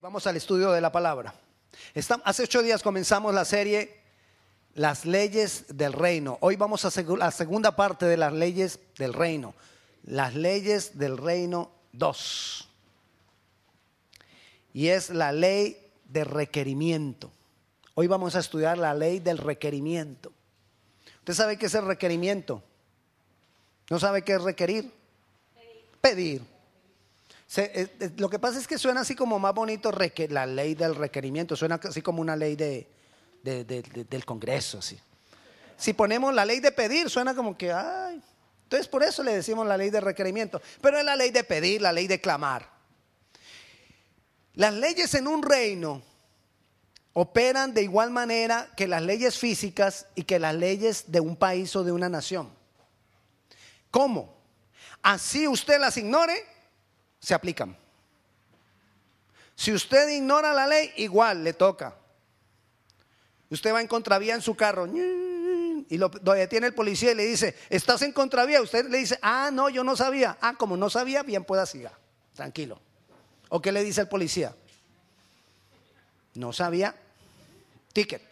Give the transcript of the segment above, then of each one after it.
Vamos al estudio de la palabra. hace ocho días comenzamos la serie Las leyes del reino. Hoy vamos a la segunda parte de las leyes del reino. Las leyes del reino 2. Y es la ley de requerimiento. Hoy vamos a estudiar la ley del requerimiento. ¿Usted sabe qué es el requerimiento? ¿No sabe qué es requerir? Pedir. Eh, eh, lo que pasa es que suena así como más bonito la ley del requerimiento, suena así como una ley de, del Congreso. Si ponemos la ley de pedir, suena como que, ay, entonces por eso le decimos la ley de requerimiento, pero es la ley de pedir, la ley de clamar. Las leyes en un reino operan de igual manera que las leyes físicas y que las leyes de un país o de una nación. ¿Cómo? Así usted las ignore, se aplican. Si usted ignora la ley, igual le toca. Usted va en contravía en su carro y lo, detiene el policía y le dice, ¿estás en contravía? Usted le dice, ah, no, yo no sabía. Ah, como no sabía, bien pueda siga. Tranquilo. ¿O qué le dice el policía? No sabía. Ticket.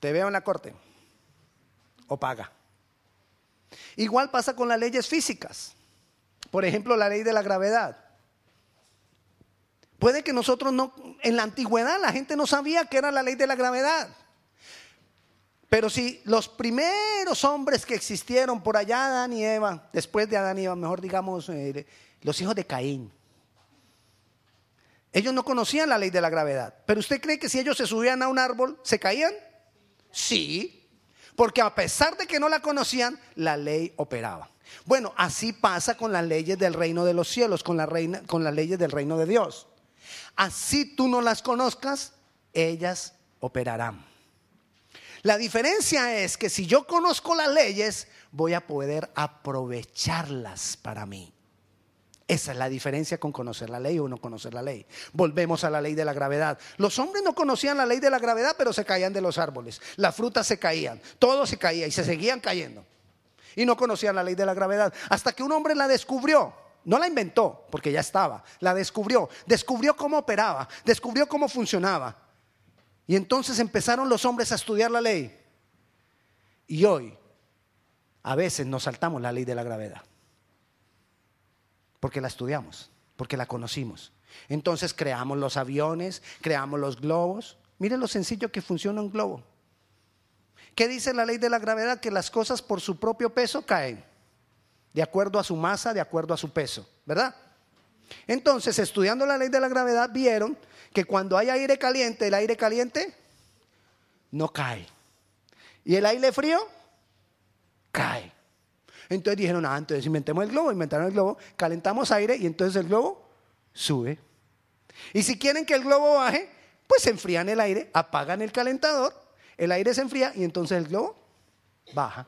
Te veo en la corte. O paga. Igual pasa con las leyes físicas. Por ejemplo, la ley de la gravedad. Puede que nosotros no, en la antigüedad la gente no sabía que era la ley de la gravedad. Pero si los primeros hombres que existieron por allá, Adán y Eva, después de Adán y Eva, mejor digamos, eh, los hijos de Caín, ellos no conocían la ley de la gravedad. Pero usted cree que si ellos se subían a un árbol, ¿se caían? Sí, porque a pesar de que no la conocían, la ley operaba. Bueno, así pasa con las leyes del reino de los cielos, con, la las leyes del reino de Dios. Así tú no las conozcas, ellas operarán. La diferencia es que si yo conozco las leyes, voy a poder aprovecharlas para mí. Esa es la diferencia con conocer la ley o no conocer la ley. Volvemos a la ley de la gravedad. Los hombres no conocían la ley de la gravedad, pero se caían de los árboles. Las frutas se caían, todo se caía y se seguían cayendo y no conocían la ley de la gravedad. Hasta que un hombre la descubrió. No la inventó, porque ya estaba. La descubrió. Descubrió cómo operaba. Descubrió cómo funcionaba. Y entonces empezaron los hombres a estudiar la ley. Y hoy, a veces nos saltamos la ley de la gravedad. Porque la estudiamos, porque la conocimos. Entonces creamos los aviones, creamos los globos. Miren lo sencillo que funciona un globo. ¿Qué dice la ley de la gravedad? Que las cosas por su propio peso caen, de acuerdo a su masa, de acuerdo a su peso, ¿verdad? Entonces, estudiando la ley de la gravedad, vieron que cuando hay aire caliente, el aire caliente no cae. Y el aire frío cae. Entonces dijeron, ah, entonces inventemos el globo, inventaron el globo, calentamos aire y entonces el globo sube. Y si quieren que el globo baje, pues enfrían el aire, apagan el calentador el aire se enfría y entonces el globo baja.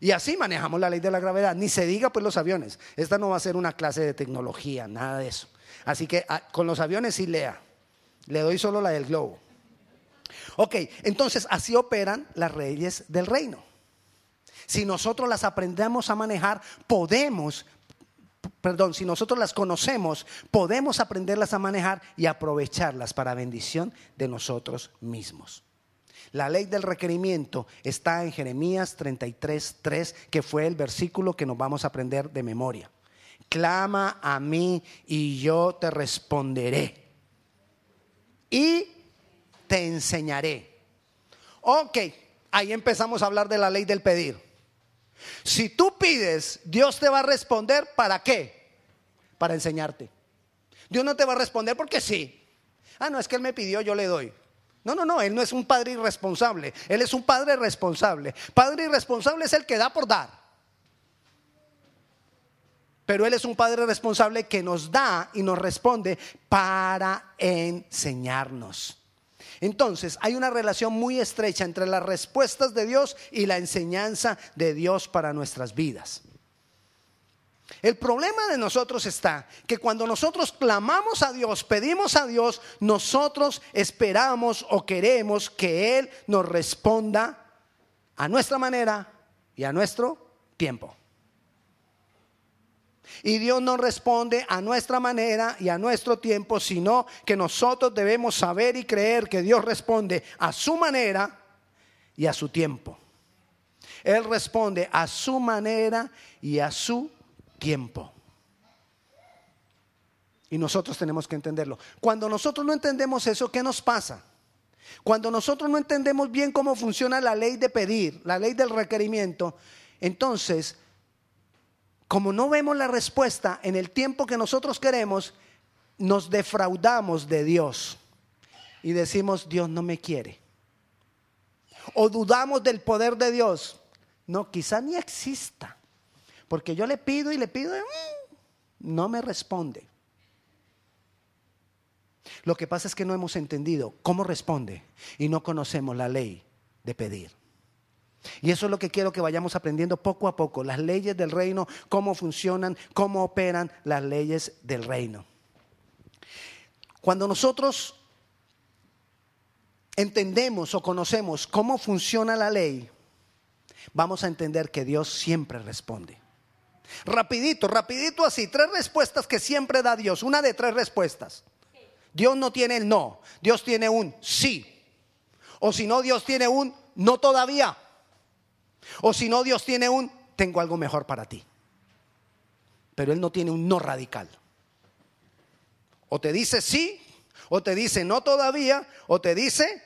Y así manejamos la ley de la gravedad. Ni se diga pues los aviones. Esta no va a ser una clase de tecnología, nada de eso. Así que ah, con los aviones sí lea. Le doy solo la del globo. Ok, entonces así operan las leyes del reino. Si nosotros las aprendemos a manejar, podemos, perdón, si nosotros las conocemos, podemos aprenderlas a manejar y aprovecharlas para bendición de nosotros mismos. La ley del requerimiento está en Jeremías 33, 3, que fue el versículo que nos vamos a aprender de memoria. Clama a mí y yo te responderé. Y te enseñaré. Ok, ahí empezamos a hablar de la ley del pedir. Si tú pides, Dios te va a responder para qué? Para enseñarte. Dios no te va a responder porque sí. Ah, no, es que Él me pidió, yo le doy. No, no, no, Él no es un padre irresponsable, Él es un padre responsable. Padre irresponsable es el que da por dar. Pero Él es un padre responsable que nos da y nos responde para enseñarnos. Entonces, hay una relación muy estrecha entre las respuestas de Dios y la enseñanza de Dios para nuestras vidas. El problema de nosotros está que cuando nosotros clamamos a Dios, pedimos a Dios, nosotros esperamos o queremos que Él nos responda a nuestra manera y a nuestro tiempo. Y Dios no responde a nuestra manera y a nuestro tiempo, sino que nosotros debemos saber y creer que Dios responde a su manera y a su tiempo. Él responde a su manera y a su tiempo. Y nosotros tenemos que entenderlo. Cuando nosotros no entendemos eso, ¿qué nos pasa? Cuando nosotros no entendemos bien cómo funciona la ley de pedir, la ley del requerimiento, entonces como no vemos la respuesta en el tiempo que nosotros queremos, nos defraudamos de Dios y decimos, Dios no me quiere. O dudamos del poder de Dios. No, quizá ni exista. Porque yo le pido y le pido mm, no me responde. Lo que pasa es que no hemos entendido cómo responde y no conocemos la ley de pedir. Y eso es lo que quiero que vayamos aprendiendo poco a poco, las leyes del reino, cómo funcionan, cómo operan las leyes del reino. Cuando nosotros entendemos o conocemos cómo funciona la ley, vamos a entender que Dios siempre responde. Rapidito, rapidito así, tres respuestas que siempre da Dios, una de tres respuestas. Dios no tiene el no, Dios tiene un sí. O si no, Dios tiene un no todavía. O si no, Dios tiene un, tengo algo mejor para ti. Pero Él no tiene un no radical. O te dice sí, o te dice no todavía, o te dice,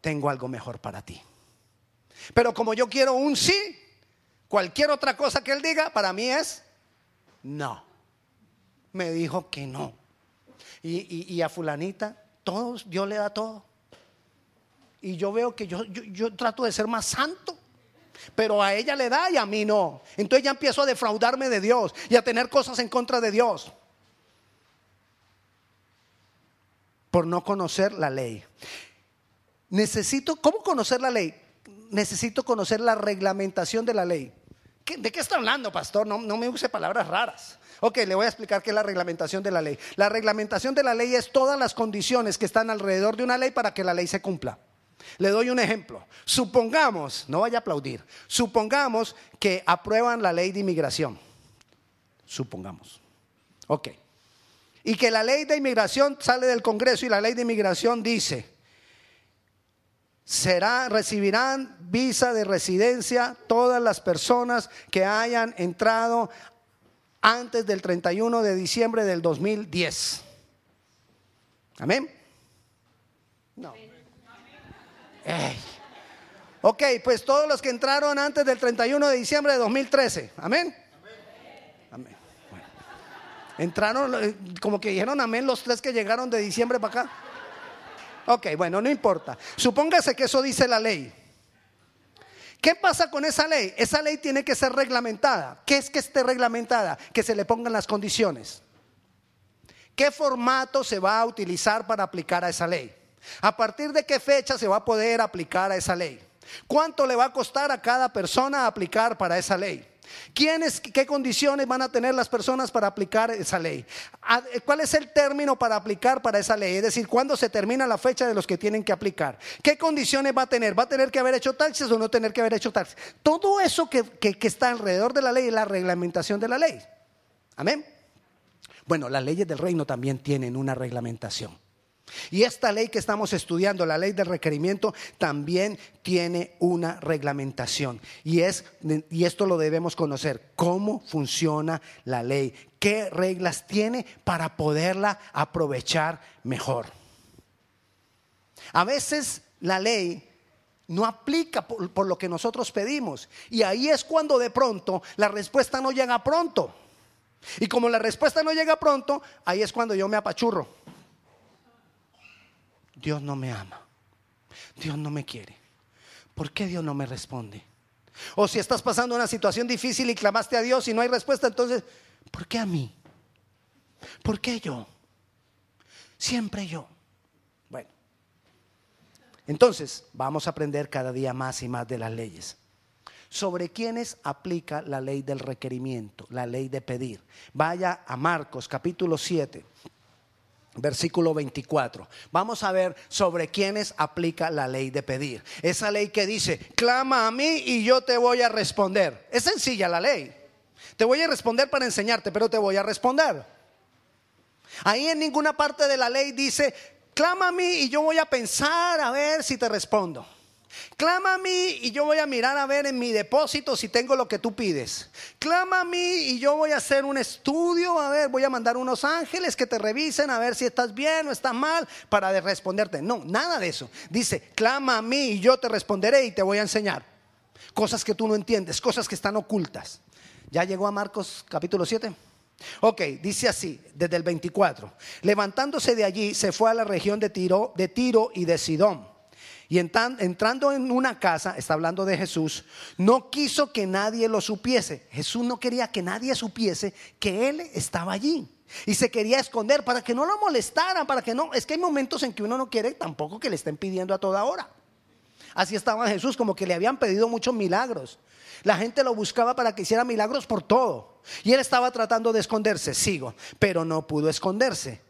tengo algo mejor para ti. Pero como yo quiero un sí, cualquier otra cosa que Él diga, para mí es no. Me dijo que no. Y, a fulanita, todos, Dios le da todo. Y yo veo que yo, yo trato de ser más santo. Pero a ella le da y a mí no. Entonces ya empiezo a defraudarme de Dios y a tener cosas en contra de Dios. Por no conocer la ley. Necesito, ¿cómo conocer la ley? Necesito conocer la reglamentación de la ley. ¿De qué está hablando, pastor? No, no me use palabras raras. Ok, le voy a explicar qué es la reglamentación de la ley. La reglamentación de la ley es todas las condiciones que están alrededor de una ley para que la ley se cumpla. Le doy un ejemplo. Supongamos, no vaya a aplaudir, supongamos que aprueban la ley de inmigración. Supongamos. Ok. Y que la ley de inmigración sale del Congreso y la ley de inmigración dice, será, recibirán visa de residencia todas las personas que hayan entrado antes del 31 de diciembre del 2010. Amén. No. Ok, pues todos los que entraron antes del 31 de diciembre de 2013. Amén. Amén. Entraron, eh, como que dijeron amén los tres que llegaron de diciembre para acá. Ok, bueno, no importa. Supóngase que eso dice la ley. ¿Qué pasa con esa ley? Esa ley tiene que ser reglamentada. ¿Qué es que esté reglamentada? Que se le pongan las condiciones. ¿Qué formato se va a utilizar para aplicar a esa ley? ¿A partir de qué fecha se va a poder aplicar a esa ley? ¿Cuánto le va a costar a cada persona aplicar para esa ley? ¿Quiénes, qué condiciones van a tener las personas para aplicar esa ley? ¿Cuál es el término para aplicar para esa ley? Es decir, ¿cuándo se termina la fecha de los que tienen que aplicar? ¿Qué condiciones va a tener? ¿Va a tener que haber hecho taxes o no tener que haber hecho taxes? Todo eso que, que está alrededor de la ley es la reglamentación de la ley. Amén. Bueno, las leyes del reino también tienen una reglamentación. Y esta ley que estamos estudiando, la ley del requerimiento, también tiene una reglamentación. Y, es, y esto lo debemos conocer, cómo funciona la ley, qué reglas tiene para poderla aprovechar mejor. A veces la ley no aplica por, por, lo que nosotros pedimos. Y ahí es cuando de pronto la respuesta no llega pronto. Y como la respuesta no llega pronto, ahí es cuando yo me apachurro. Dios no me ama. Dios no me quiere. ¿Por qué Dios no me responde? O si estás pasando una situación difícil y clamaste a Dios y no hay respuesta, entonces, ¿por qué a mí? ¿Por qué yo? Siempre yo. Bueno, entonces vamos a aprender cada día más y más de las leyes. ¿Sobre quiénes aplica la ley del requerimiento, la ley de pedir? Vaya a Marcos capítulo 7 versículo 24. Vamos a ver sobre quiénes aplica la ley de pedir. Esa ley que dice, clama a mí y yo te voy a responder. Es sencilla la ley. Te voy a responder para enseñarte, pero te voy a responder. Ahí en ninguna parte de la ley dice, clama a mí y yo voy a pensar a ver si te respondo. Clama a mí y yo voy a mirar a ver en mi depósito si tengo lo que tú pides. Clama a mí y yo voy a hacer un estudio, a ver, voy a mandar unos ángeles que te revisen a ver si estás bien o estás mal para responderte. No, nada de eso. Dice, clama a mí y yo te responderé y te voy a enseñar. Cosas que tú no entiendes, cosas que están ocultas. ¿Ya llegó a Marcos capítulo 7? Ok, dice así, desde el 24. Levantándose de allí, se fue a la región de Tiro, de Tiro y de Sidón. Y entrando en una casa, está hablando de Jesús, no quiso que nadie lo supiese. Jesús no quería que nadie supiese que Él estaba allí. Y se quería esconder para que no lo molestaran, para que no... Es que hay momentos en que uno no quiere tampoco que le estén pidiendo a toda hora. Así estaba Jesús, como que le habían pedido muchos milagros. La gente lo buscaba para que hiciera milagros por todo. Y él estaba tratando de esconderse, sigo, pero no pudo esconderse.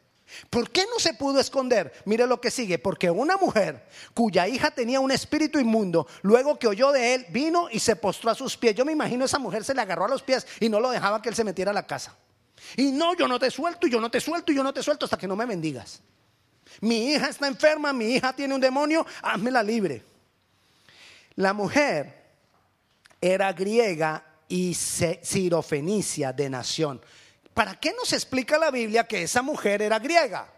¿Por qué no se pudo esconder? Mire lo que sigue, porque una mujer cuya hija tenía un espíritu inmundo, luego que oyó de él, vino y se postró a sus pies. Yo me imagino esa mujer se le agarró a los pies y no lo dejaba que él se metiera a la casa. Y no, yo no te suelto, y yo no te suelto, y yo no te suelto hasta que no me bendigas. Mi hija está enferma, mi hija tiene un demonio, házmela libre. La mujer era griega y sirofenicia de nación. ¿Para qué nos explica la Biblia que esa mujer era griega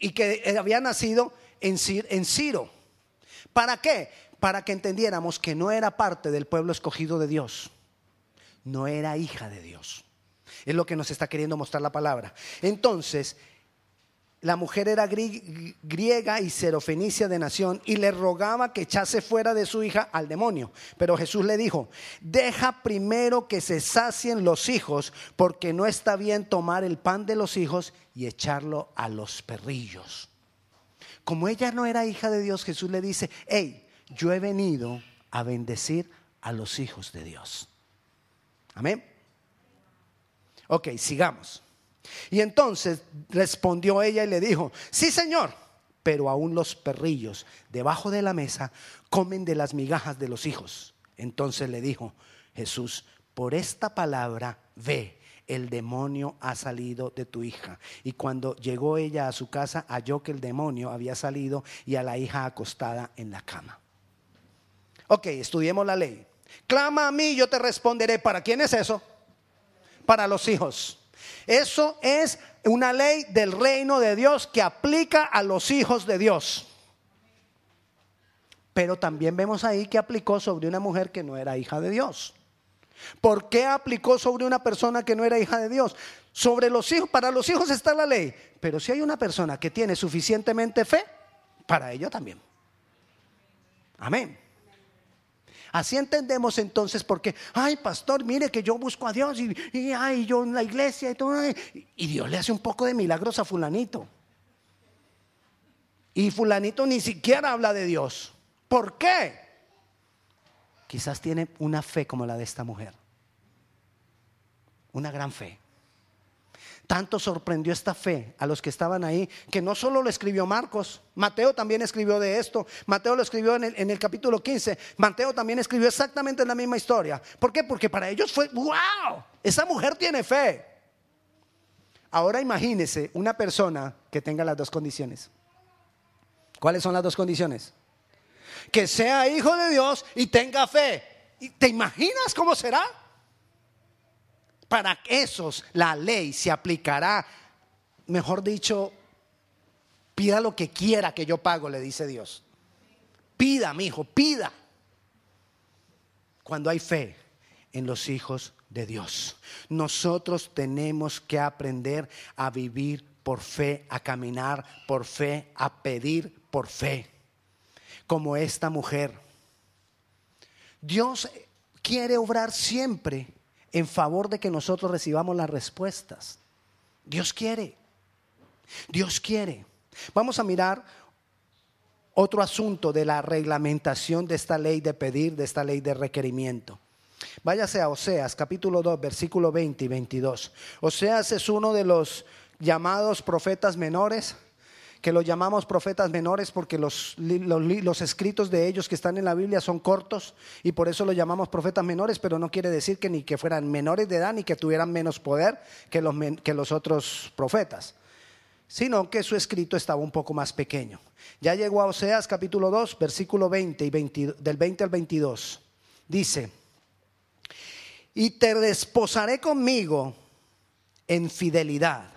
y que había nacido en, Ciro? ¿Para qué? Para que entendiéramos que no era parte del pueblo escogido de Dios, no era hija de Dios. Es lo que nos está queriendo mostrar la palabra. Entonces, la mujer era griega y serofenicia de nación y le rogaba que echase fuera de su hija al demonio. Pero Jesús le dijo, deja primero que se sacien los hijos, porque no está bien tomar el pan de los hijos y echarlo a los perrillos. Como ella no era hija de Dios, Jesús le dice, hey, yo he venido a bendecir a los hijos de Dios. Amén. Ok, sigamos. Y entonces respondió ella y le dijo, sí señor, pero aún los perrillos debajo de la mesa comen de las migajas de los hijos. Entonces le dijo Jesús, por esta palabra ve, el demonio ha salido de tu hija. Y cuando llegó ella a su casa, halló que el demonio había salido y a la hija acostada en la cama. Ok, estudiemos la ley. Clama a mí, yo te responderé. ¿Para quién es eso? Para los hijos. Eso es una ley del reino de Dios que aplica a los hijos de Dios. Pero también vemos ahí que aplicó sobre una mujer que no era hija de Dios. ¿Por qué aplicó sobre una persona que no era hija de Dios? Sobre los hijos, para los hijos está la ley, pero si hay una persona que tiene suficientemente fe, para ello también. Amén. Así entendemos entonces porque, ay, pastor, mire que yo busco a Dios y, ay, yo en la iglesia y todo. Y Dios le hace un poco de milagros a fulanito. Y fulanito ni siquiera habla de Dios. ¿Por qué? Quizás tiene una fe como la de esta mujer. Una gran fe. Tanto sorprendió esta fe a los que estaban ahí, que no solo lo escribió Marcos, Mateo también escribió de esto, Mateo lo escribió en el, capítulo 15, Mateo también escribió exactamente la misma historia. ¿Por qué? Porque para ellos fue, wow, esa mujer tiene fe. Ahora imagínese una persona que tenga las dos condiciones. ¿Cuáles son las dos condiciones? Que sea hijo de Dios y tenga fe. ¿Te imaginas cómo será? Para esos la ley se aplicará, mejor dicho, pida lo que quiera que yo pago, le dice Dios. Pida, mi hijo, pida. Cuando hay fe en los hijos de Dios, nosotros tenemos que aprender a vivir por fe, a caminar por fe, a pedir por fe, como esta mujer. Dios quiere obrar siempre en favor de que nosotros recibamos las respuestas. Dios quiere. Dios quiere. Vamos a mirar otro asunto de la reglamentación de esta ley de pedir, de esta ley de requerimiento. Váyase a Oseas, capítulo 2, versículo 20 y 22. Oseas es uno de los llamados profetas menores que los llamamos profetas menores porque los, los, escritos de ellos que están en la Biblia son cortos y por eso los llamamos profetas menores, pero no quiere decir que ni que fueran menores de edad ni que tuvieran menos poder que los, que los otros profetas, sino que su escrito estaba un poco más pequeño. Ya llegó a Oseas capítulo 2, versículo 20 y 20, del 20 al 22. Dice, y te desposaré conmigo en fidelidad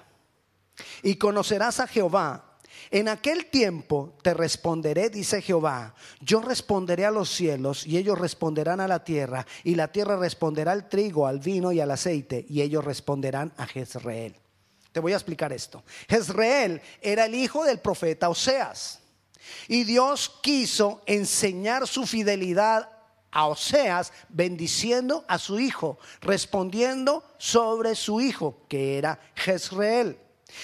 y conocerás a Jehová. En aquel tiempo te responderé, dice Jehová, yo responderé a los cielos y ellos responderán a la tierra y la tierra responderá al trigo, al vino y al aceite y ellos responderán a Jezreel. Te voy a explicar esto. Jezreel era el hijo del profeta Oseas y Dios quiso enseñar su fidelidad a Oseas bendiciendo a su hijo, respondiendo sobre su hijo, que era Jezreel.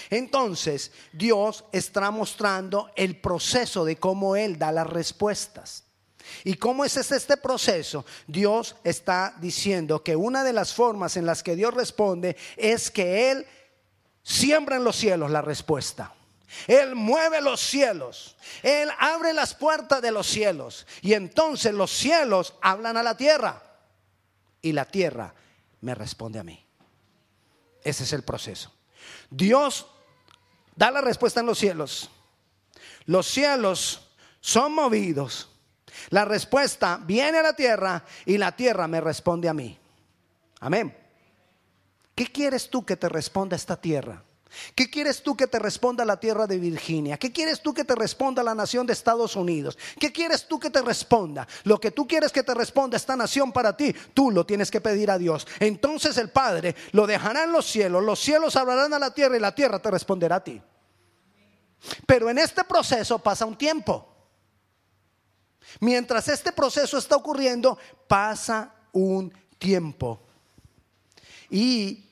Entonces, Dios está mostrando el proceso de cómo Él da las respuestas. ¿Y cómo es este proceso? Dios está diciendo que una de las formas en las que Dios responde es que Él siembra en los cielos la respuesta. Él mueve los cielos. Él abre las puertas de los cielos. Y entonces los cielos hablan a la tierra. Y la tierra me responde a mí. Ese es el proceso. Dios da la respuesta en los cielos. Los cielos son movidos. La respuesta viene a la tierra y la tierra me responde a mí. Amén. ¿Qué quieres tú que te responda esta tierra? ¿Qué quieres tú que te responda la tierra de Virginia? ¿Qué quieres tú que te responda la nación de Estados Unidos? ¿Qué quieres tú que te responda? Lo que tú quieres que te responda esta nación para ti, tú lo tienes que pedir a Dios. Entonces el Padre lo dejará en los cielos, los cielos hablarán a la tierra y la tierra te responderá a ti. Pero en este proceso pasa un tiempo. Mientras este proceso está ocurriendo, pasa un tiempo. Y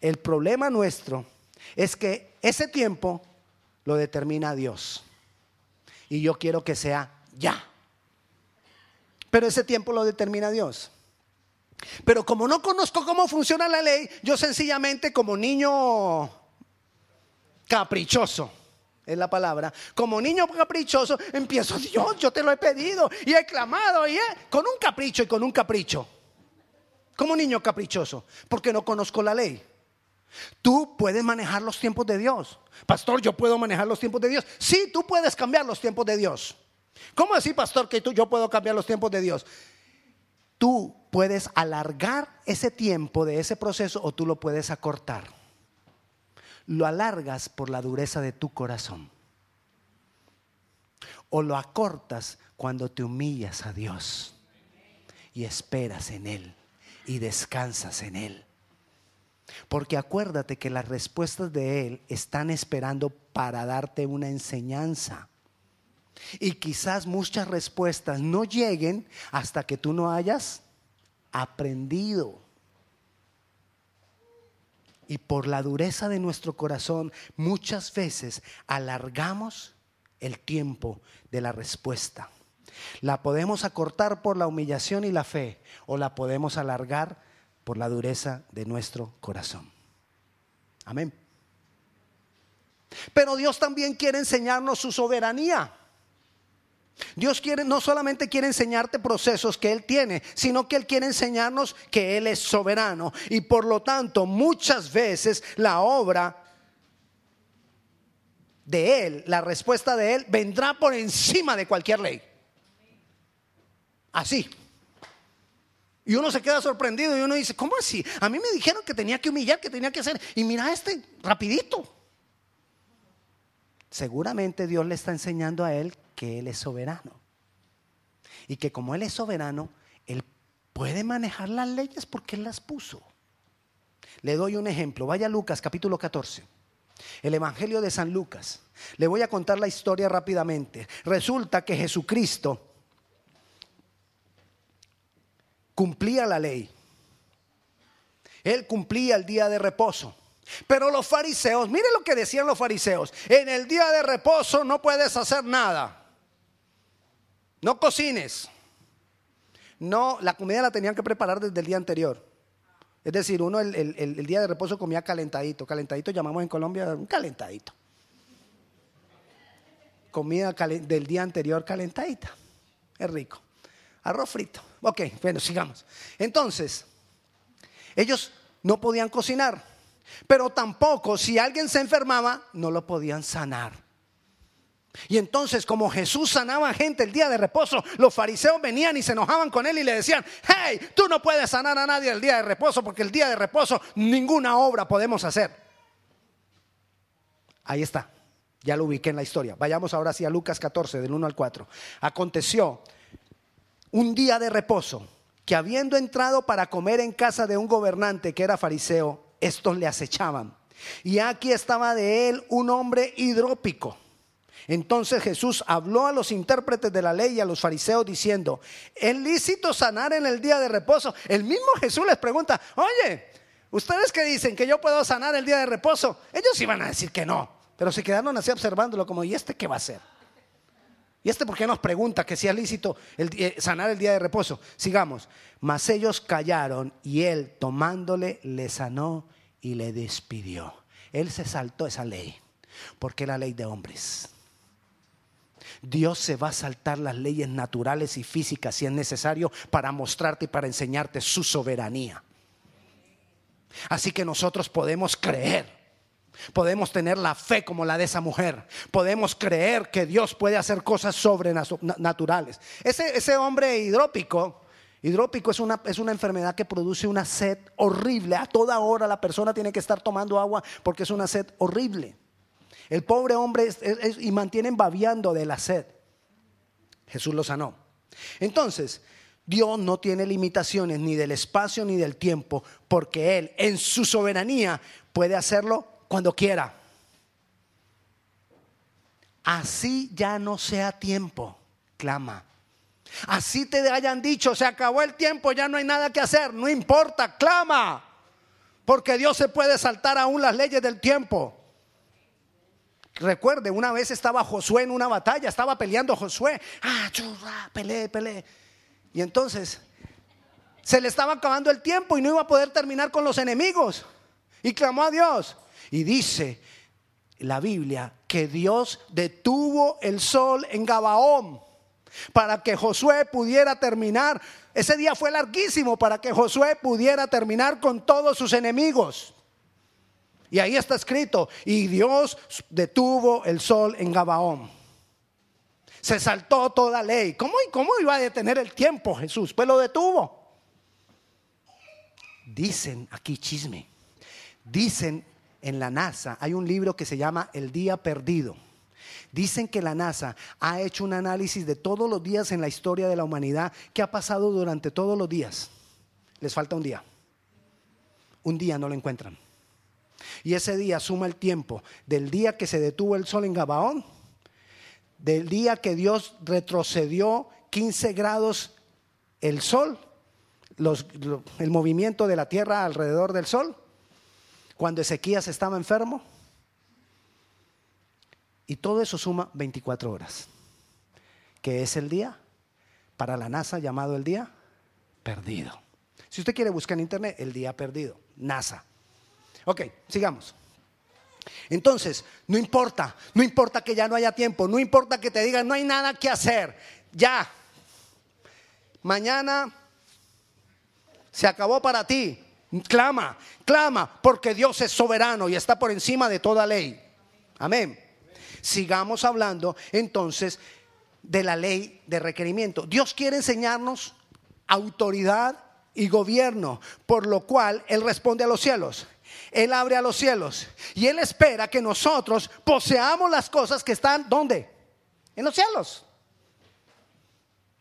el problema nuestro es que ese tiempo lo determina Dios. Y yo quiero que sea ya. Pero ese tiempo lo determina Dios. Pero como no conozco cómo funciona la ley, yo sencillamente como niño caprichoso, es la palabra, como niño caprichoso, empiezo, Dios, yo te lo he pedido y he clamado y con un capricho y con un capricho. Como niño caprichoso, porque no conozco la ley. Tú puedes manejar los tiempos de Dios. Pastor, yo puedo manejar los tiempos de Dios. Sí, tú puedes cambiar los tiempos de Dios. ¿Cómo así, pastor, que tú, yo puedo cambiar los tiempos de Dios? Tú puedes alargar ese tiempo de ese proceso o tú lo puedes acortar. Lo alargas por la dureza de tu corazón. O lo acortas cuando te humillas a Dios y esperas en Él y descansas en Él. Porque acuérdate que las respuestas de Él están esperando para darte una enseñanza. Y quizás muchas respuestas no lleguen hasta que tú no hayas aprendido. Y por la dureza de nuestro corazón, muchas veces alargamos el tiempo de la respuesta. La podemos acortar por la humillación y la fe o la podemos alargar por la dureza de nuestro corazón. Amén. Pero Dios también quiere enseñarnos su soberanía. Dios quiere, no solamente quiere enseñarte procesos que Él tiene, sino que Él quiere enseñarnos que Él es soberano. Y por lo tanto, muchas veces la obra de Él, la respuesta de Él, vendrá por encima de cualquier ley. Así. Y uno se queda sorprendido y uno dice, ¿cómo así? A mí me dijeron que tenía que humillar, que tenía que hacer. Y mira este, rapidito. Seguramente Dios le está enseñando a él que Él es soberano. Y que como Él es soberano, Él puede manejar las leyes porque Él las puso. Le doy un ejemplo. Vaya Lucas capítulo 14. El Evangelio de San Lucas. Le voy a contar la historia rápidamente. Resulta que Jesucristo cumplía la ley. Él cumplía el día de reposo. Pero los fariseos, mire lo que decían los fariseos, en el día de reposo no puedes hacer nada. No cocines. No, la comida la tenían que preparar desde el día anterior. Es decir, uno el, el día de reposo comía calentadito. Calentadito llamamos en Colombia un calentadito. comida del día anterior calentadita. Es rico. Arroz frito. Ok, bueno, sigamos. Entonces, ellos no podían cocinar, pero tampoco si alguien se enfermaba, no lo podían sanar. Y entonces, como Jesús sanaba a gente el día de reposo, los fariseos venían y se enojaban con él y le decían, hey, tú no puedes sanar a nadie el día de reposo porque el día de reposo ninguna obra podemos hacer. Ahí está, ya lo ubiqué en la historia. Vayamos ahora hacia Lucas 14, del 1 al 4. Aconteció un día de reposo que habiendo entrado para comer en casa de un gobernante que era fariseo, estos le acechaban. Y aquí estaba de él un hombre hidrópico entonces Jesús habló a los intérpretes de la ley y a los fariseos diciendo, ¿es lícito sanar en el día de reposo? El mismo Jesús les pregunta, oye, ¿ustedes que dicen que yo puedo sanar el día de reposo? Ellos iban a decir que no, pero se quedaron así observándolo como, ¿y este qué va a hacer? ¿Y este por qué nos pregunta que si es lícito eh, sanar el día de reposo? Sigamos. Mas ellos callaron y él tomándole le sanó y le despidió. Él se saltó esa ley, porque la ley de hombres. Dios se va a saltar las leyes naturales y físicas si es necesario para mostrarte y para enseñarte su soberanía. Así que nosotros podemos creer. Podemos tener la fe como la de esa mujer. Podemos creer que Dios puede hacer cosas sobrenaturales. Ese, hombre hidrópico, hidrópico es una, es una enfermedad que produce una sed horrible. A toda hora la persona tiene que estar tomando agua porque es una sed horrible. El pobre hombre y mantienen babiando de la sed. Jesús lo sanó. Entonces, Dios no tiene limitaciones ni del espacio ni del tiempo, porque Él en su soberanía puede hacerlo cuando quiera. Así ya no sea tiempo, clama. Así te hayan dicho, se acabó el tiempo, ya no hay nada que hacer, no importa, clama. Porque Dios se puede saltar aún las leyes del tiempo. Recuerde, una vez estaba Josué en una batalla, estaba peleando Josué. Ah, churra, peleé, peleé. Y entonces se le estaba acabando el tiempo y no iba a poder terminar con los enemigos. Y clamó a Dios. Y dice la Biblia que Dios detuvo el sol en Gabaón para que Josué pudiera terminar. Ese día fue larguísimo para que Josué pudiera terminar con todos sus enemigos. Y ahí está escrito, y Dios detuvo el sol en Gabaón. Se saltó toda ley. ¿Cómo, ¿Cómo iba a detener el tiempo Jesús? Pues lo detuvo. Dicen aquí chisme. Dicen en la NASA, hay un libro que se llama El Día Perdido. Dicen que la NASA ha hecho un análisis de todos los días en la historia de la humanidad que ha pasado durante todos los días. Les falta un día. Un día no lo encuentran. Y ese día suma el tiempo del día que se detuvo el sol en Gabaón, del día que Dios retrocedió 15 grados el sol, el movimiento de la tierra alrededor del sol, cuando Ezequías estaba enfermo. Y todo eso suma 24 horas, que es el día para la NASA llamado el día perdido. Si usted quiere buscar en internet, el día perdido, NASA. Ok, sigamos. Entonces, no importa, no importa que ya no haya tiempo, no importa que te digan no hay nada que hacer, ya. Mañana se acabó para ti. Clama, clama, porque Dios es soberano y está por encima de toda ley. Amén. Sigamos hablando entonces de la ley de requerimiento. Dios quiere enseñarnos autoridad y gobierno, por lo cual Él responde a los cielos. Él abre a los cielos y Él espera que nosotros poseamos las cosas que están, ¿dónde? En los cielos.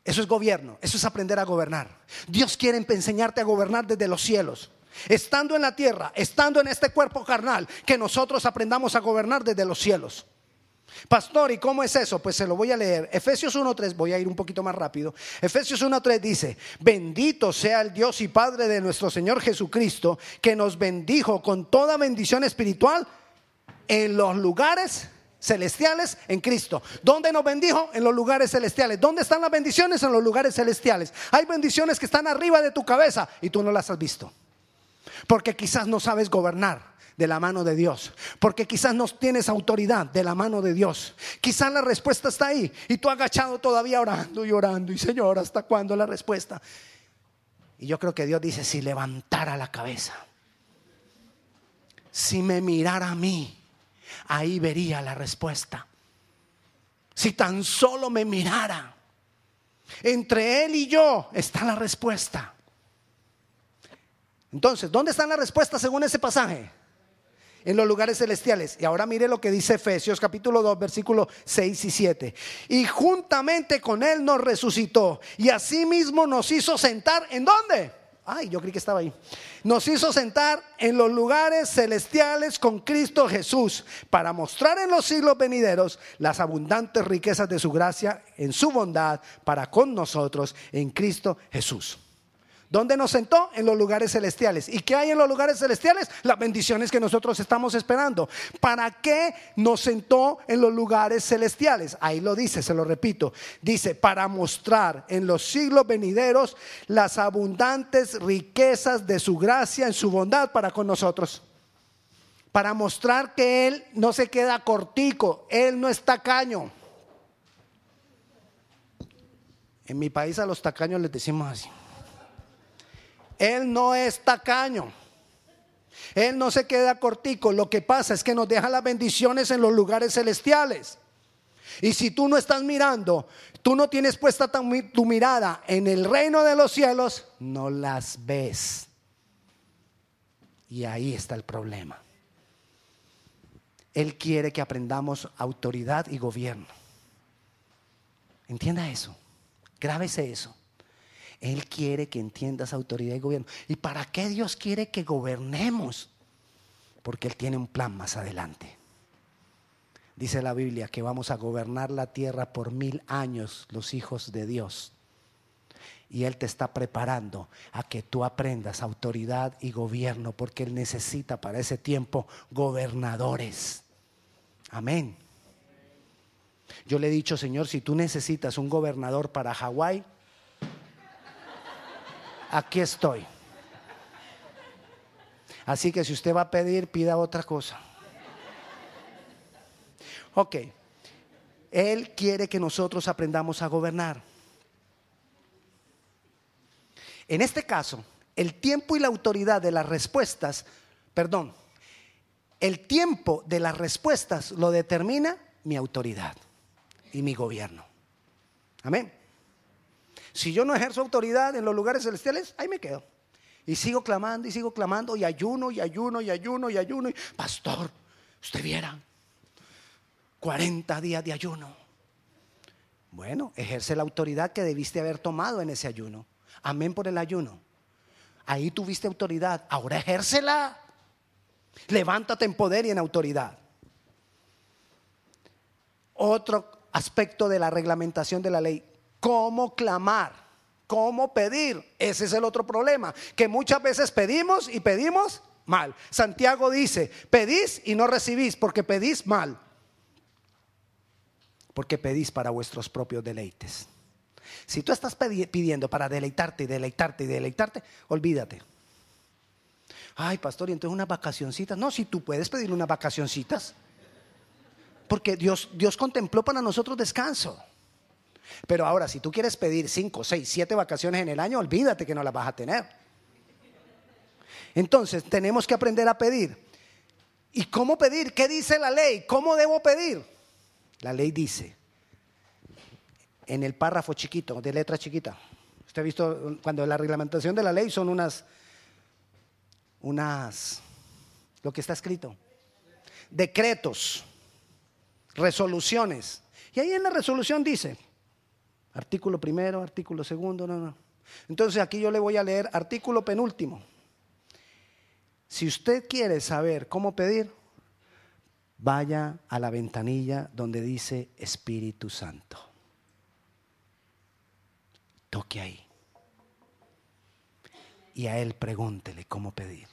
Eso es gobierno, eso es aprender a gobernar. Dios quiere enseñarte a gobernar desde los cielos. Estando en la tierra, estando en este cuerpo carnal, que nosotros aprendamos a gobernar desde los cielos. Pastor, ¿y cómo es eso? Pues se lo voy a leer. Efesios 1.3, voy a ir un poquito más rápido. Efesios 1.3 dice, bendito sea el Dios y Padre de nuestro Señor Jesucristo, que nos bendijo con toda bendición espiritual en los lugares celestiales en Cristo. ¿Dónde nos bendijo? En los lugares celestiales. ¿Dónde están las bendiciones? En los lugares celestiales. Hay bendiciones que están arriba de tu cabeza y tú no las has visto. Porque quizás no sabes gobernar de la mano de Dios. Porque quizás no tienes autoridad de la mano de Dios. Quizás la respuesta está ahí y tú agachado todavía orando y orando. Y Señor, ¿hasta cuándo la respuesta? Y yo creo que Dios dice, si levantara la cabeza, si me mirara a mí, ahí vería la respuesta. Si tan solo me mirara, entre Él y yo está la respuesta. Entonces, ¿dónde están las respuestas según ese pasaje? En los lugares celestiales. Y ahora mire lo que dice Efesios capítulo 2, versículos 6 y 7. Y juntamente con Él nos resucitó. Y asimismo nos hizo sentar. ¿En dónde? Ay, yo creí que estaba ahí. Nos hizo sentar en los lugares celestiales con Cristo Jesús para mostrar en los siglos venideros las abundantes riquezas de su gracia en su bondad para con nosotros en Cristo Jesús. ¿Dónde nos sentó? En los lugares celestiales. ¿Y qué hay en los lugares celestiales? Las bendiciones que nosotros estamos esperando. ¿Para qué nos sentó en los lugares celestiales? Ahí lo dice, se lo repito. Dice, para mostrar en los siglos venideros las abundantes riquezas de su gracia en su bondad para con nosotros. Para mostrar que Él no se queda cortico, Él no es tacaño. En mi país a los tacaños les decimos así. Él no es tacaño. Él no se queda cortico. Lo que pasa es que nos deja las bendiciones en los lugares celestiales. Y si tú no estás mirando, tú no tienes puesta tu mirada en el reino de los cielos, no las ves. Y ahí está el problema. Él quiere que aprendamos autoridad y gobierno. Entienda eso. Grábese eso. Él quiere que entiendas autoridad y gobierno. ¿Y para qué Dios quiere que gobernemos? Porque Él tiene un plan más adelante. Dice la Biblia que vamos a gobernar la tierra por mil años los hijos de Dios. Y Él te está preparando a que tú aprendas autoridad y gobierno, porque Él necesita para ese tiempo gobernadores. Amén. Yo le he dicho, Señor, si tú necesitas un gobernador para Hawái, aquí estoy. Así que si usted va a pedir, pida otra cosa. Ok, Él quiere que nosotros aprendamos a gobernar. En este caso, el tiempo y la autoridad de las respuestas, perdón, el tiempo de las respuestas lo determina mi autoridad y mi gobierno. Amén. Si yo no ejerzo autoridad en los lugares celestiales, ahí me quedo. Y sigo clamando y sigo clamando y ayuno y ayuno y ayuno y ayuno. Y, Pastor, usted viera, 40 días de ayuno. Bueno, ejerce la autoridad que debiste haber tomado en ese ayuno. Amén por el ayuno. Ahí tuviste autoridad. Ahora ejércela. Levántate en poder y en autoridad. Otro aspecto de la reglamentación de la ley cómo clamar, cómo pedir. Ese es el otro problema, que muchas veces pedimos y pedimos mal. Santiago dice, pedís y no recibís porque pedís mal. Porque pedís para vuestros propios deleites. Si tú estás pidiendo para deleitarte y deleitarte y deleitarte, olvídate. Ay, pastor, y entonces unas vacacioncitas. No, si tú puedes pedir unas vacacioncitas. Porque Dios, Dios contempló para nosotros descanso. Pero ahora, si tú quieres pedir 5, 6, 7 vacaciones en el año, olvídate que no las vas a tener. Entonces, tenemos que aprender a pedir. ¿Y cómo pedir? ¿Qué dice la ley? ¿Cómo debo pedir? La ley dice, en el párrafo chiquito, de letra chiquita, usted ha visto cuando la reglamentación de la ley son unas, unas, lo que está escrito, decretos, resoluciones. Y ahí en la resolución dice, Artículo primero, artículo segundo, no, no. Entonces aquí yo le voy a leer artículo penúltimo. Si usted quiere saber cómo pedir, vaya a la ventanilla donde dice Espíritu Santo. Toque ahí. Y a Él pregúntele cómo pedir.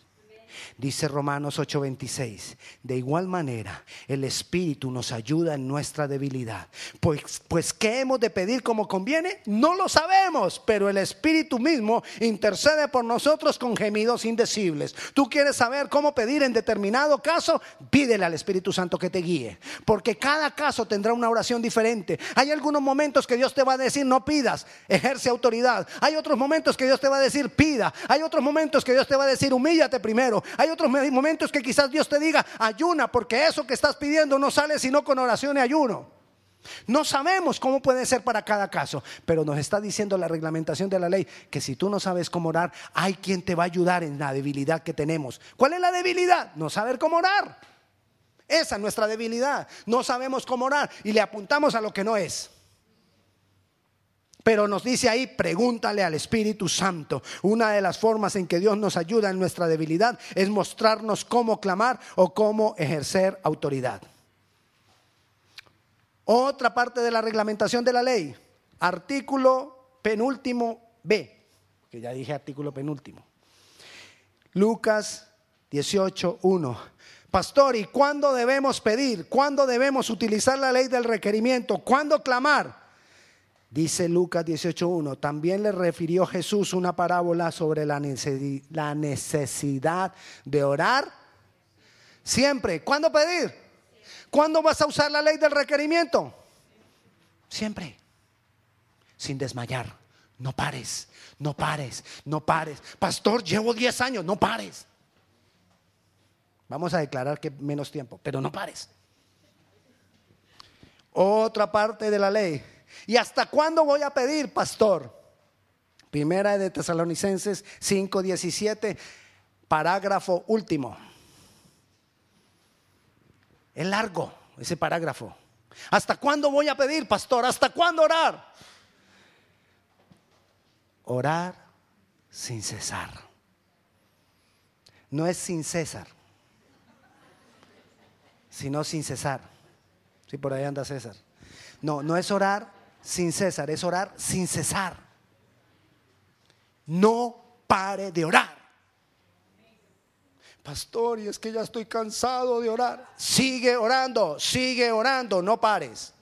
Dice Romanos 8:26, de igual manera el Espíritu nos ayuda en nuestra debilidad. Pues, pues ¿qué hemos de pedir como conviene? No lo sabemos, pero el Espíritu mismo intercede por nosotros con gemidos indecibles. ¿Tú quieres saber cómo pedir en determinado caso? Pídele al Espíritu Santo que te guíe, porque cada caso tendrá una oración diferente. Hay algunos momentos que Dios te va a decir, no pidas, ejerce autoridad. Hay otros momentos que Dios te va a decir, pida. Hay otros momentos que Dios te va a decir, humíllate primero. Hay otros momentos que quizás Dios te diga, ayuna, porque eso que estás pidiendo no sale sino con oración y ayuno. No sabemos cómo puede ser para cada caso, pero nos está diciendo la reglamentación de la ley que si tú no sabes cómo orar, hay quien te va a ayudar en la debilidad que tenemos. ¿Cuál es la debilidad? No saber cómo orar. Esa es nuestra debilidad. No sabemos cómo orar y le apuntamos a lo que no es. Pero nos dice ahí, pregúntale al Espíritu Santo. Una de las formas en que Dios nos ayuda en nuestra debilidad es mostrarnos cómo clamar o cómo ejercer autoridad. Otra parte de la reglamentación de la ley, artículo penúltimo B, que ya dije artículo penúltimo. Lucas 18, 1. Pastor, ¿y cuándo debemos pedir? ¿Cuándo debemos utilizar la ley del requerimiento? ¿Cuándo clamar? Dice Lucas 18.1, también le refirió Jesús una parábola sobre la necesidad de orar siempre. ¿Cuándo pedir? ¿Cuándo vas a usar la ley del requerimiento? Siempre. Sin desmayar. No pares, no pares, no pares. Pastor, llevo 10 años, no pares. Vamos a declarar que menos tiempo, pero no pares. Otra parte de la ley ¿Y hasta cuándo voy a pedir, pastor? Primera de Tesalonicenses 5:17, parágrafo último. Es largo ese parágrafo. ¿Hasta cuándo voy a pedir, pastor? ¿Hasta cuándo orar? Orar sin cesar. No es sin César, sino sin cesar. Si sí, por ahí anda César. No, no es orar sin cesar, es orar sin cesar. No pare de orar. Pastor, y es que ya estoy cansado de orar. Sigue orando, sigue orando, no pares.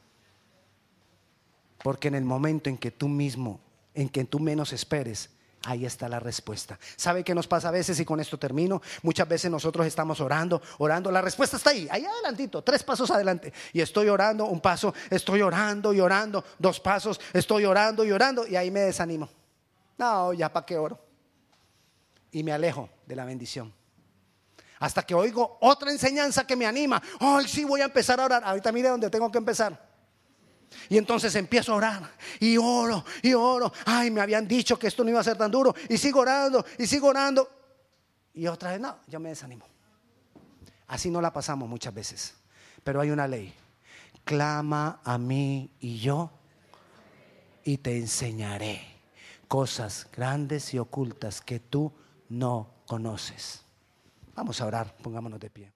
Porque en el momento en que tú mismo, en que tú menos esperes, Ahí está la respuesta. ¿Sabe qué nos pasa a veces? Y con esto termino. Muchas veces nosotros estamos orando, orando. La respuesta está ahí, ahí adelantito, tres pasos adelante. Y estoy orando, un paso, estoy orando y orando, dos pasos, estoy orando y orando. Y ahí me desanimo. No, ya para qué oro. Y me alejo de la bendición. Hasta que oigo otra enseñanza que me anima. Ay, sí, voy a empezar a orar. Ahorita mire dónde tengo que empezar. Y entonces empiezo a orar y oro y oro. Ay, me habían dicho que esto no iba a ser tan duro. Y sigo orando y sigo orando. Y otra vez, no, yo me desanimo. Así no la pasamos muchas veces. Pero hay una ley. Clama a mí y yo y te enseñaré cosas grandes y ocultas que tú no conoces. Vamos a orar, pongámonos de pie.